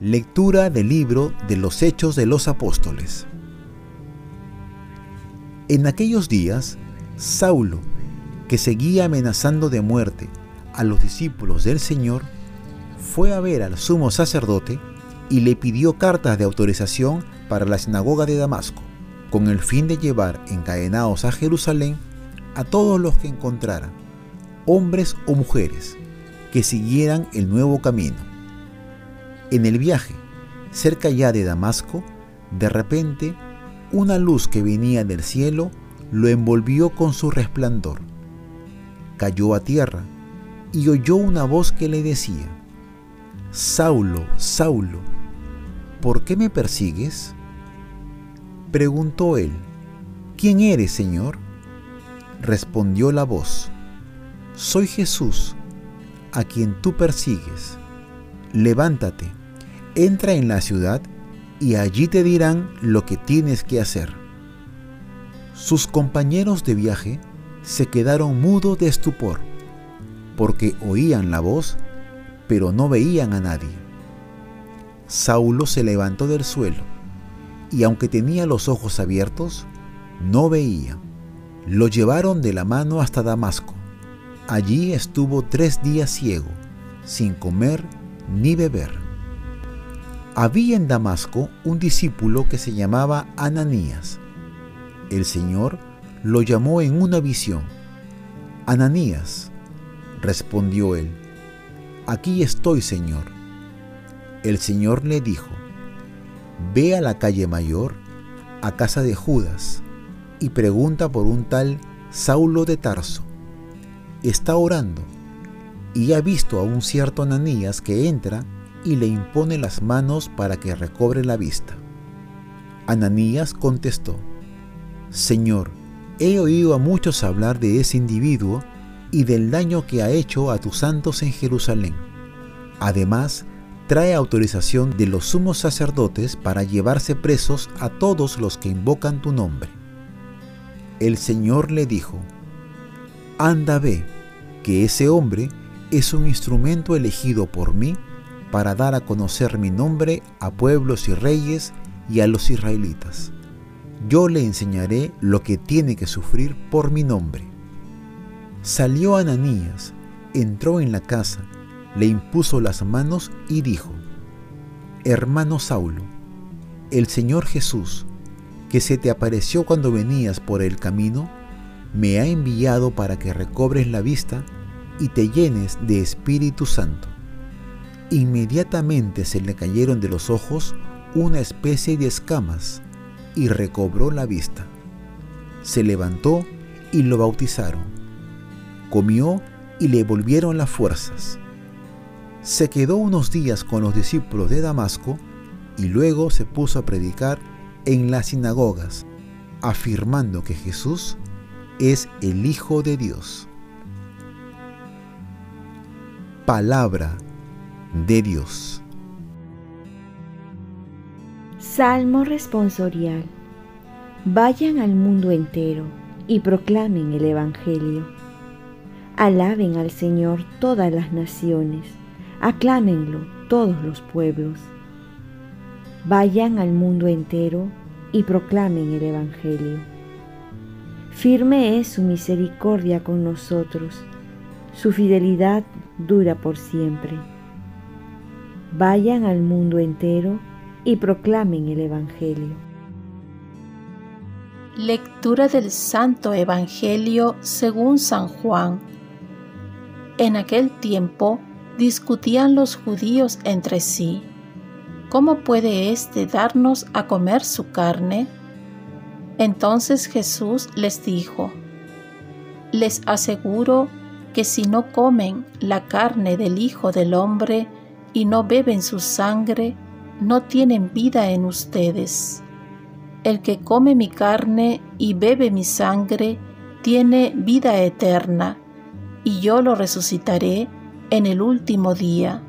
Lectura del libro de los Hechos de los Apóstoles. En aquellos días, Saulo, que seguía amenazando de muerte a los discípulos del Señor, fue a ver al sumo sacerdote y le pidió cartas de autorización para la sinagoga de Damasco, con el fin de llevar encadenados a Jerusalén a todos los que encontraran, hombres o mujeres, que siguieran el nuevo camino en el viaje, cerca ya de Damasco, de repente, una luz que venía del cielo lo envolvió con su resplandor. Cayó a tierra y oyó una voz que le decía, Saulo, Saulo, ¿por qué me persigues? Preguntó él, ¿quién eres, Señor? Respondió la voz, soy Jesús, a quien tú persigues. Levántate entra en la ciudad y allí te dirán lo que tienes que hacer. Sus compañeros de viaje se quedaron mudos de estupor, porque oían la voz, pero no veían a nadie. Saulo se levantó del suelo, y aunque tenía los ojos abiertos, no veía. Lo llevaron de la mano hasta Damasco. Allí estuvo tres días ciego, sin comer ni beber. Había en Damasco un discípulo que se llamaba Ananías. El Señor lo llamó en una visión. Ananías, respondió él, aquí estoy, Señor. El Señor le dijo, ve a la calle mayor, a casa de Judas, y pregunta por un tal Saulo de Tarso. Está orando, y ha visto a un cierto Ananías que entra y le impone las manos para que recobre la vista. Ananías contestó, Señor, he oído a muchos hablar de ese individuo y del daño que ha hecho a tus santos en Jerusalén. Además, trae autorización de los sumos sacerdotes para llevarse presos a todos los que invocan tu nombre. El Señor le dijo, Anda ve, que ese hombre es un instrumento elegido por mí para dar a conocer mi nombre a pueblos y reyes y a los israelitas. Yo le enseñaré lo que tiene que sufrir por mi nombre. Salió Ananías, entró en la casa, le impuso las manos y dijo, Hermano Saulo, el Señor Jesús, que se te apareció cuando venías por el camino, me ha enviado para que recobres la vista y te llenes de Espíritu Santo. Inmediatamente se le cayeron de los ojos una especie de escamas y recobró la vista. Se levantó y lo bautizaron. Comió y le volvieron las fuerzas. Se quedó unos días con los discípulos de Damasco y luego se puso a predicar en las sinagogas, afirmando que Jesús es el Hijo de Dios. Palabra de Dios. Salmo responsorial. Vayan al mundo entero y proclamen el Evangelio. Alaben al Señor todas las naciones, aclámenlo todos los pueblos. Vayan al mundo entero y proclamen el Evangelio. Firme es su misericordia con nosotros, su fidelidad dura por siempre vayan al mundo entero y proclamen el Evangelio. Lectura del Santo Evangelio según San Juan. En aquel tiempo discutían los judíos entre sí, ¿cómo puede éste darnos a comer su carne? Entonces Jesús les dijo, les aseguro que si no comen la carne del Hijo del Hombre, y no beben su sangre, no tienen vida en ustedes. El que come mi carne y bebe mi sangre, tiene vida eterna, y yo lo resucitaré en el último día.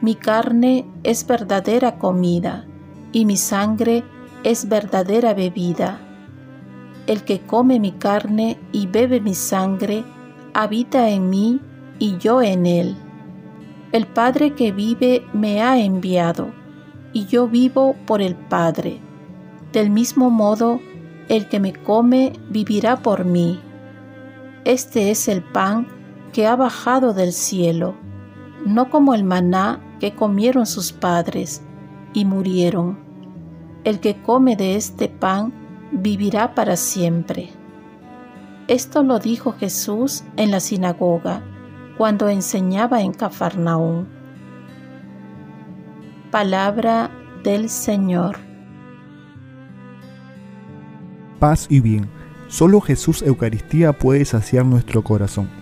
Mi carne es verdadera comida, y mi sangre es verdadera bebida. El que come mi carne y bebe mi sangre, habita en mí y yo en él. El Padre que vive me ha enviado, y yo vivo por el Padre. Del mismo modo, el que me come vivirá por mí. Este es el pan que ha bajado del cielo, no como el maná que comieron sus padres y murieron. El que come de este pan vivirá para siempre. Esto lo dijo Jesús en la sinagoga cuando enseñaba en Cafarnaúm. Palabra del Señor. Paz y bien. Solo Jesús Eucaristía puede saciar nuestro corazón.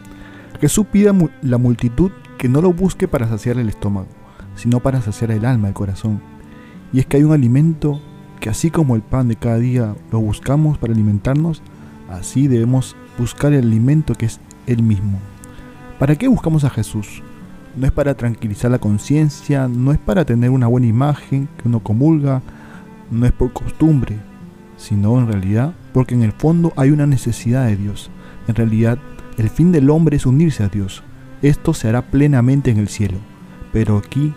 Jesús pide a la multitud que no lo busque para saciar el estómago, sino para saciar el alma, el corazón. Y es que hay un alimento que así como el pan de cada día lo buscamos para alimentarnos, así debemos buscar el alimento que es Él mismo. ¿Para qué buscamos a Jesús? No es para tranquilizar la conciencia, no es para tener una buena imagen que uno comulga, no es por costumbre, sino en realidad porque en el fondo hay una necesidad de Dios. En realidad, el fin del hombre es unirse a Dios. Esto se hará plenamente en el cielo. Pero aquí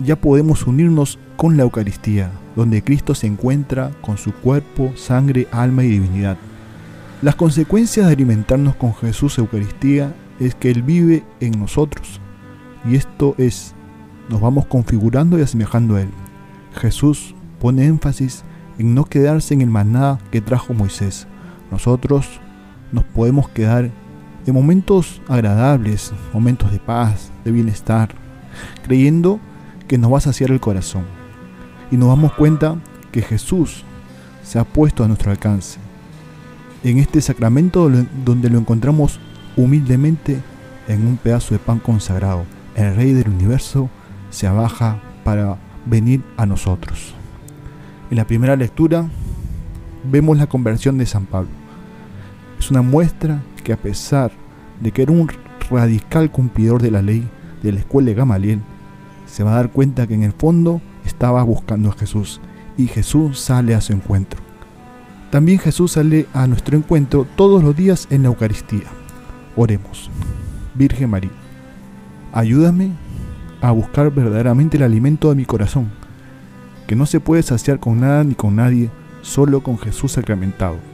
ya podemos unirnos con la Eucaristía, donde Cristo se encuentra con su cuerpo, sangre, alma y divinidad. Las consecuencias de alimentarnos con Jesús Eucaristía es que Él vive en nosotros. Y esto es, nos vamos configurando y asemejando a Él. Jesús pone énfasis en no quedarse en el maná que trajo Moisés. Nosotros nos podemos quedar en momentos agradables, momentos de paz, de bienestar, creyendo que nos va a saciar el corazón. Y nos damos cuenta que Jesús se ha puesto a nuestro alcance. En este sacramento donde lo encontramos humildemente en un pedazo de pan consagrado, el Rey del universo se abaja para venir a nosotros. En la primera lectura vemos la conversión de San Pablo. Es una muestra que a pesar de que era un radical cumplidor de la ley de la escuela de Gamaliel, se va a dar cuenta que en el fondo estaba buscando a Jesús y Jesús sale a su encuentro. También Jesús sale a nuestro encuentro todos los días en la Eucaristía. Oremos. Virgen María, ayúdame a buscar verdaderamente el alimento de mi corazón que no se puede saciar con nada ni con nadie, solo con Jesús sacramentado.